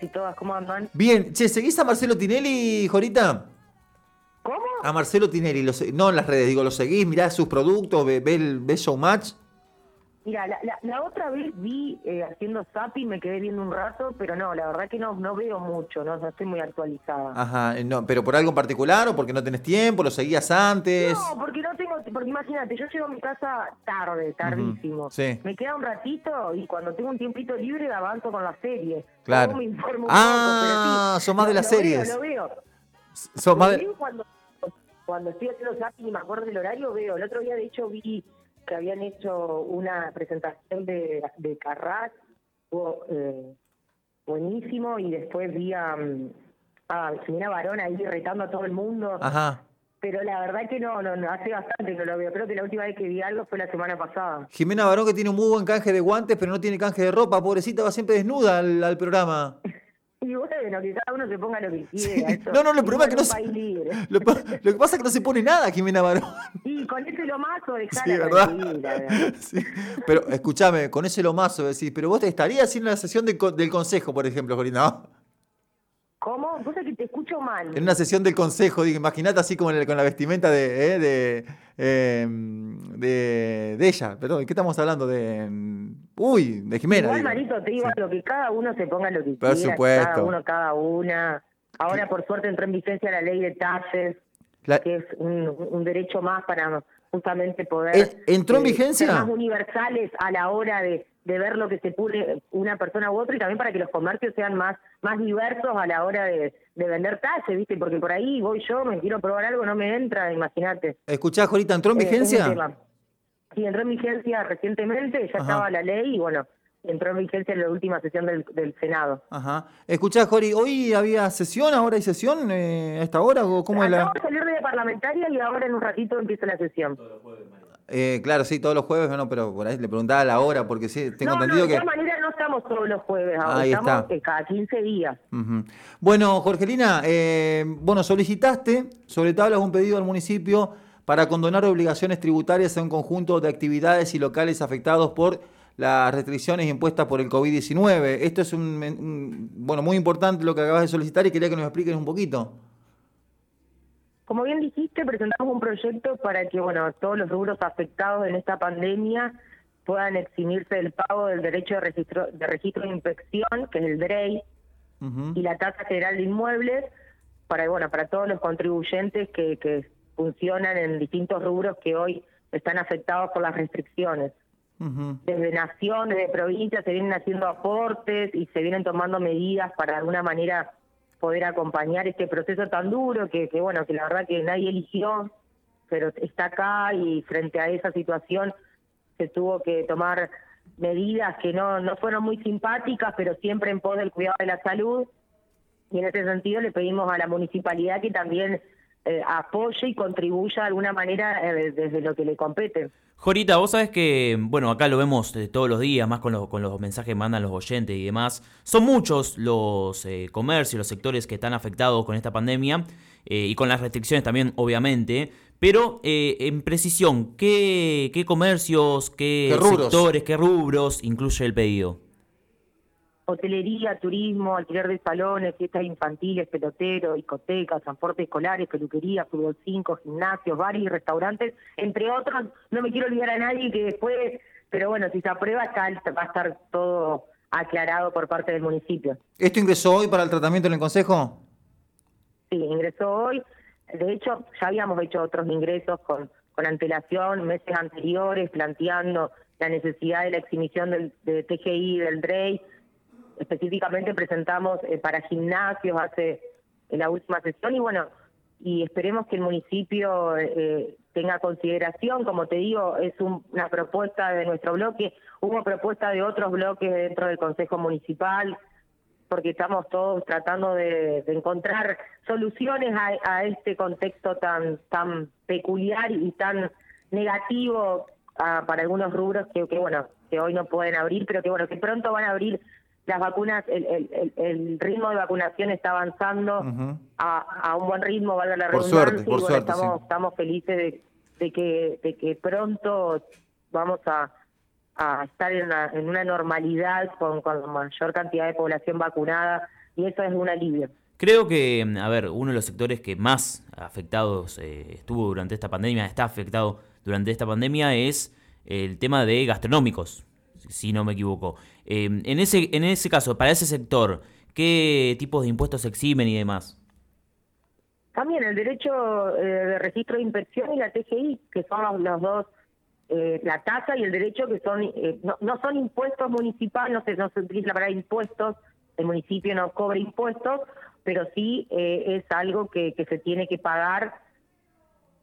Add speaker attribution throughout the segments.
Speaker 1: y todas, ¿cómo andan?
Speaker 2: Bien, che, ¿seguís a Marcelo Tinelli, Jorita?
Speaker 1: ¿Cómo?
Speaker 2: A Marcelo Tinelli, lo no en las redes, digo, ¿lo seguís? ¿Mirás sus productos? ¿Ves ve, ves Showmatch?
Speaker 1: Mira, la, la, la otra vez vi eh, haciendo zapping, me quedé viendo un rato, pero no, la verdad que no no veo mucho, no, no estoy muy actualizada.
Speaker 2: Ajá, eh, no, ¿pero por algo en particular o porque no tenés tiempo? ¿Lo seguías antes?
Speaker 1: No, porque no porque imagínate, yo llego a mi casa tarde, tardísimo.
Speaker 2: sí.
Speaker 1: Me queda un ratito y cuando tengo un tiempito libre avanzo con la serie.
Speaker 2: Claro.
Speaker 1: Me informo
Speaker 2: Ah, sos más de las
Speaker 1: lo
Speaker 2: series.
Speaker 1: Veo, lo veo.
Speaker 2: Sos más de-
Speaker 1: cuando, cuando estoy haciendo zapping y me acuerdo del horario, veo. El otro día, de hecho, vi que habían hecho una presentación de, de Carras, estuvo, eh, buenísimo, y después vi a, mm, a Jimena Barón ahí retando a todo el mundo.
Speaker 2: Ajá.
Speaker 1: Pero la verdad que no, no, no, hace bastante que no lo veo. Creo que la última vez que vi algo fue la semana pasada.
Speaker 2: Jimena Barón que tiene un muy buen canje de guantes, pero no tiene canje de ropa, pobrecita, va siempre desnuda al, al programa.
Speaker 1: Y bueno, que cada uno se ponga lo que quiera. eso.
Speaker 2: No, no, el problema es que no se-
Speaker 1: país libre.
Speaker 2: Lo, lo que pasa es que no se pone nada Jimena Barón.
Speaker 1: Y con ese lomazo dejala
Speaker 2: Sí, ¿verdad?
Speaker 1: tranquila, ¿verdad?
Speaker 2: Sí. Pero escúchame, con ese lomazo decís, pero vos te estarías haciendo la sesión de del consejo, por ejemplo, Jorina. ¿no?
Speaker 1: ¿Cómo? Vos que te escucho mal.
Speaker 2: En una sesión del consejo, digo, imagínate así como el- con la vestimenta de, eh, de, eh, de, de ella. Perdón, ¿qué estamos hablando? De. mm, Uy, de Jimena.
Speaker 1: Igual,
Speaker 2: digo.
Speaker 1: Marito, te digo
Speaker 2: Sí.
Speaker 1: algo, que cada uno se ponga lo que
Speaker 2: Por
Speaker 1: quiera.
Speaker 2: supuesto.
Speaker 1: Cada uno, cada una. Ahora, por suerte, entró en vigencia la ley de taxes,
Speaker 2: La-
Speaker 1: que es un, un derecho más para justamente poder...
Speaker 2: ¿Eh, entró en
Speaker 1: eh,
Speaker 2: vigencia?
Speaker 1: Ser más universales a la hora de, de ver lo que se pone una persona u otra y también para que los comercios sean más, más diversos a la hora de, de vender taxes, ¿viste? Porque por ahí voy yo, me quiero probar algo, no me entra, imagínate.
Speaker 2: Escuchá, Jorita, ¿entró en
Speaker 1: Eh,
Speaker 2: vigencia?
Speaker 1: Sí, entró en vigencia recientemente, ya
Speaker 2: Ajá.
Speaker 1: estaba la ley y bueno, entró en vigencia en la última sesión del, del Senado.
Speaker 2: Ajá. Escuchá, Jori, ¿hoy había sesión? ¿Ahora hay sesión eh, a esta hora? ¿O ¿Cómo es la.?
Speaker 1: Acabo de salir de parlamentaria y ahora en un ratito empieza la sesión.
Speaker 2: Eh, claro, sí, todos los jueves, no, pero por ahí le preguntaba la hora, porque sí, tengo
Speaker 1: no, no,
Speaker 2: entendido
Speaker 1: de
Speaker 2: que.
Speaker 1: todas maneras no estamos todos los jueves ahora,
Speaker 2: Ahí
Speaker 1: estamos
Speaker 2: está.
Speaker 1: eh, cada 15 días.
Speaker 2: Bueno, Jorgelina, eh, bueno, solicitaste sobre tablas un pedido al municipio para condonar obligaciones tributarias a un conjunto de actividades y locales afectados por las restricciones impuestas por el COVID-19. Esto es un, un- bueno, muy importante lo que acabas de solicitar y quería que nos expliques un poquito.
Speaker 1: Como bien dijiste, presentamos un proyecto para que bueno todos los rubros afectados en esta pandemia puedan eximirse del pago del derecho de registro de registro de inspección, que es el DREI, y la tasa general de inmuebles para bueno para todos los contribuyentes que, que funcionan en distintos rubros que hoy están afectados por las restricciones. Desde nación, desde provincia se vienen haciendo aportes y se vienen tomando medidas para de alguna manera poder acompañar este proceso tan duro que, que bueno que la verdad que nadie eligió, pero está acá y frente a esa situación se tuvo que tomar medidas que no, no fueron muy simpáticas, pero siempre en pos del cuidado de la salud. Y en ese sentido le pedimos a la municipalidad que también eh, apoye y contribuya de alguna manera eh, desde lo que le compete.
Speaker 3: Jorita, vos sabés que, bueno, acá lo vemos eh, todos los días, más con, los- con los mensajes que mandan los oyentes y demás. Son muchos los eh, comercios, los sectores que están afectados con esta pandemia eh, y con las restricciones también, obviamente. Pero, eh, en precisión, ¿qué, qué comercios, qué, sectores, qué rubros incluye el pedido?
Speaker 1: Hotelería, turismo, alquiler de salones, fiestas infantiles, peloteros, discotecas, transporte escolares, peluquería, fútbol 5, gimnasios, bares y restaurantes, entre otros. No me quiero olvidar a nadie que después, pero bueno, si se aprueba está, va a estar todo aclarado por parte del municipio.
Speaker 2: ¿Esto ingresó hoy para el tratamiento en el Consejo?
Speaker 1: Sí, ingresó hoy. De hecho, ya habíamos hecho otros ingresos con, con antelación, meses anteriores, planteando la necesidad de la exhibición del de TGI del DREI. Específicamente presentamos eh, para gimnasios hace la última sesión y bueno, y esperemos que el municipio eh, tenga consideración, como te digo, es un- una propuesta de nuestro bloque, hubo propuesta de otros bloques dentro del Consejo Municipal, porque estamos todos tratando de, de encontrar soluciones a, a este contexto tan tan peculiar y tan negativo ah, para algunos rubros que, que bueno que hoy no pueden abrir pero que bueno que pronto van a abrir las vacunas el, el, el- el ritmo de vacunación está avanzando a, a un buen ritmo valga la
Speaker 2: Por
Speaker 1: redundancia
Speaker 2: suerte, por
Speaker 1: bueno,
Speaker 2: suerte,
Speaker 1: estamos
Speaker 2: sí.
Speaker 1: estamos felices de, de que de que pronto vamos a a estar en una, en una normalidad con, con la mayor cantidad de población vacunada y eso es un alivio.
Speaker 3: Creo que, a ver, uno de los sectores que más afectados eh, estuvo durante esta pandemia, está afectado durante esta pandemia, es el tema de gastronómicos, si no me equivoco. en, ese, en ese caso, para ese sector, ¿qué tipos de impuestos eximen y demás?
Speaker 1: También el derecho eh, de registro de inspección y la TGI, que son los, dos, eh, la tasa y el derecho que son, eh, no, no, son impuestos municipales, no se, no se utiliza la palabra impuestos, el municipio no cobra impuestos, pero sí es algo que, que se tiene que pagar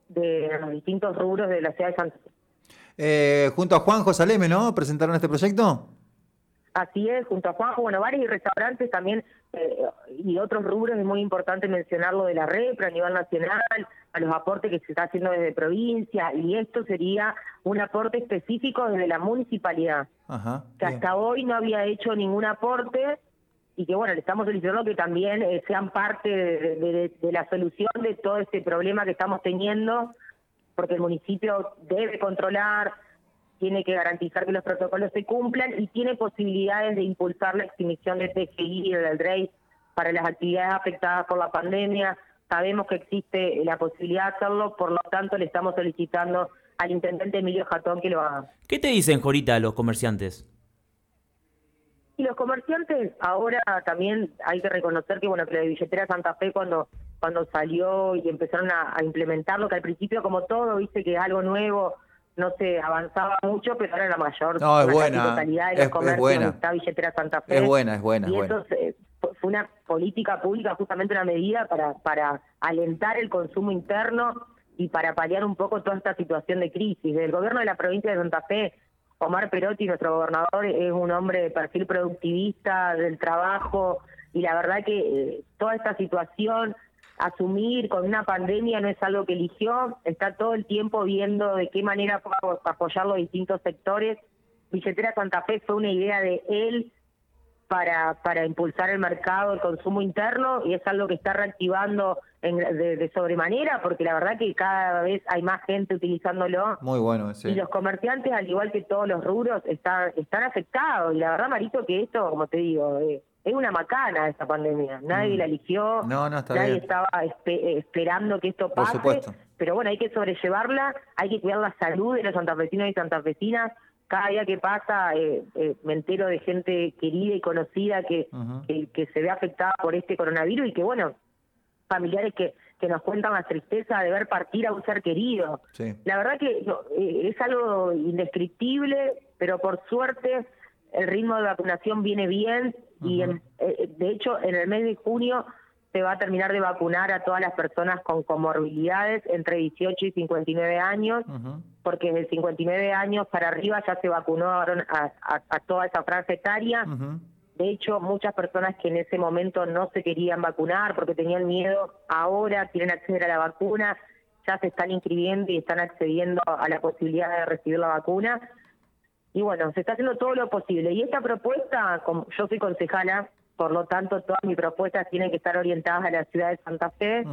Speaker 1: de los distintos rubros de la ciudad de Santa.
Speaker 2: Junto a Juanjo Saleme, ¿no? ¿Presentaron este proyecto?
Speaker 1: Así es, junto a Juanjo, bueno, bares y restaurantes también eh, y otros rubros es muy importante mencionarlo de la REPRA a nivel nacional, a los aportes que se está haciendo desde provincia, y esto sería un aporte específico desde la municipalidad, que hasta hoy no había hecho ningún aporte y que bueno, le estamos solicitando que también eh, sean parte de, de la solución de todo este problema que estamos teniendo, porque el municipio debe controlar, tiene que garantizar que los protocolos se cumplan y tiene posibilidades de impulsar la extinción de TGI y del DREI para las actividades afectadas por la pandemia. Sabemos que existe la posibilidad de hacerlo, por lo tanto le estamos solicitando al intendente Emilio Jatón que lo haga.
Speaker 3: ¿Qué te dicen, Jorita, los comerciantes?
Speaker 1: Y los comerciantes, ahora también hay que reconocer que, bueno, que la billetera Santa Fe cuando cuando salió y empezaron a, a implementarlo, que al principio como todo, viste que es algo nuevo, no se avanzaba mucho, pero ahora la mayor
Speaker 2: no, es buena,
Speaker 1: totalidad de los
Speaker 2: es,
Speaker 1: comercios
Speaker 2: buena.
Speaker 1: está billetera Santa Fe.
Speaker 2: Es buena, es buena.
Speaker 1: Y
Speaker 2: es
Speaker 1: eso fue una política pública, justamente una medida para, para alentar el consumo interno y para paliar un poco toda esta situación de crisis. Del gobierno de la provincia de Santa Fe, Omar Perotti, nuestro gobernador, es un hombre de perfil productivista del trabajo y la verdad que eh, toda esta situación asumir con una pandemia no es algo que eligió, está todo el tiempo viendo de qué manera apoyar los distintos sectores. Billetera Santa Fe fue una idea de él para, para impulsar el mercado, el consumo interno, y es algo que está reactivando de, sobremanera, porque la verdad que cada vez hay más gente utilizándolo.
Speaker 2: Muy bueno,
Speaker 1: Y los comerciantes, al igual que todos los rubros, están, están afectados. Y la verdad, Marito, que esto, como te digo, eh, es una macana esta pandemia. Nadie mm. la eligió, nadie estaba esperando que esto pase. Pero bueno, hay que sobrellevarla, hay que cuidar la salud de los santafesinos y santafesinas. Cada día que pasa eh, eh, me entero de gente querida y conocida que, que, se ve afectada por este coronavirus y que, bueno, familiares que, que nos cuentan la tristeza de ver partir a un ser querido. La verdad que eh, es algo indescriptible, pero por suerte el ritmo de vacunación viene bien y eh, de hecho en el mes de junio se va a terminar de vacunar a todas las personas con comorbilidades entre 18 y 59 años, porque desde 59 años para arriba ya se vacunaron a, a, toda esa franja etaria. De hecho, muchas personas que en ese momento no se querían vacunar porque tenían miedo, ahora quieren acceder a la vacuna, ya se están inscribiendo y están accediendo a la posibilidad de recibir la vacuna y bueno, se está haciendo todo lo posible. Y esta propuesta, como yo soy concejala, por lo tanto todas mis propuestas tienen que estar orientadas a la ciudad de Santa Fe.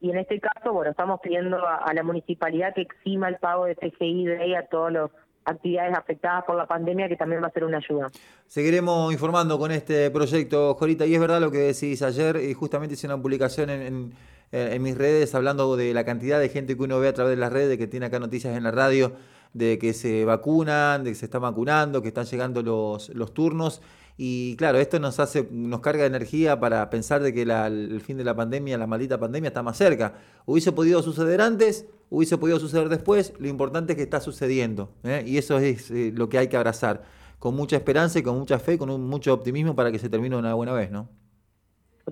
Speaker 1: Y en este caso, bueno, estamos pidiendo a, la municipalidad que exima el pago de TGI de a todas las actividades afectadas por la pandemia, que también va a ser una ayuda.
Speaker 2: Seguiremos informando con este proyecto, Jorita, y es verdad lo que decís ayer, y justamente hice una publicación en, en mis redes hablando de la cantidad de gente que uno ve a través de las redes, que tiene acá noticias en la radio de que se vacunan, de que se está vacunando, que están llegando los, los turnos. Y claro, esto nos hace, nos carga de energía para pensar de que el fin de la pandemia, la maldita pandemia, está más cerca. Hubiese podido suceder antes, hubiese podido suceder después, lo importante es que está sucediendo. ¿eh? Y eso es eh, lo que hay que abrazar, con mucha esperanza y con mucha fe, con mucho optimismo para que se termine una buena vez, ¿no?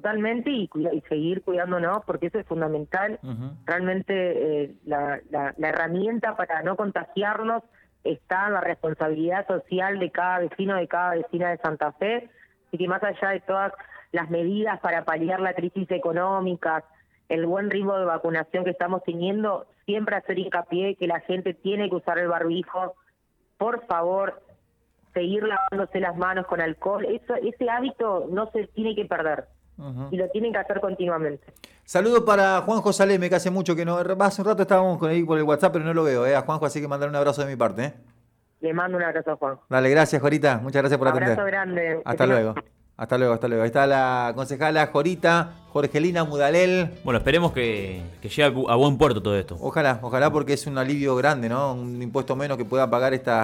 Speaker 1: Totalmente y, y seguir cuidándonos porque eso es fundamental. Realmente eh, la, la, herramienta para no contagiarnos está en la responsabilidad social de cada vecino, de cada vecina de Santa Fe y que más allá de todas las medidas para paliar la crisis económica, el buen ritmo de vacunación que estamos teniendo, siempre hacer hincapié que la gente tiene que usar el barbijo. Por favor, seguir lavándose las manos con alcohol. Eso, ese hábito no se tiene que perder y lo tienen que hacer continuamente.
Speaker 2: Saludos para Juanjo Saleme, que hace mucho que no. Hace un rato estábamos con él por el WhatsApp, pero no lo veo, ¿eh? A Juanjo, así que mandar un abrazo de mi parte, ¿eh?
Speaker 1: Le mando un abrazo a Juan.
Speaker 2: Dale, gracias, Jorita. Muchas gracias por
Speaker 1: atender.
Speaker 2: Abrazo
Speaker 1: grande.
Speaker 2: Hasta luego. Hasta luego, hasta luego. Ahí está la concejala Jorita, Jorgelina Mudalel.
Speaker 3: Bueno, esperemos que, que llegue a buen puerto todo esto.
Speaker 2: Ojalá, ojalá porque es un alivio grande, ¿no? Un impuesto menos que pueda pagar esta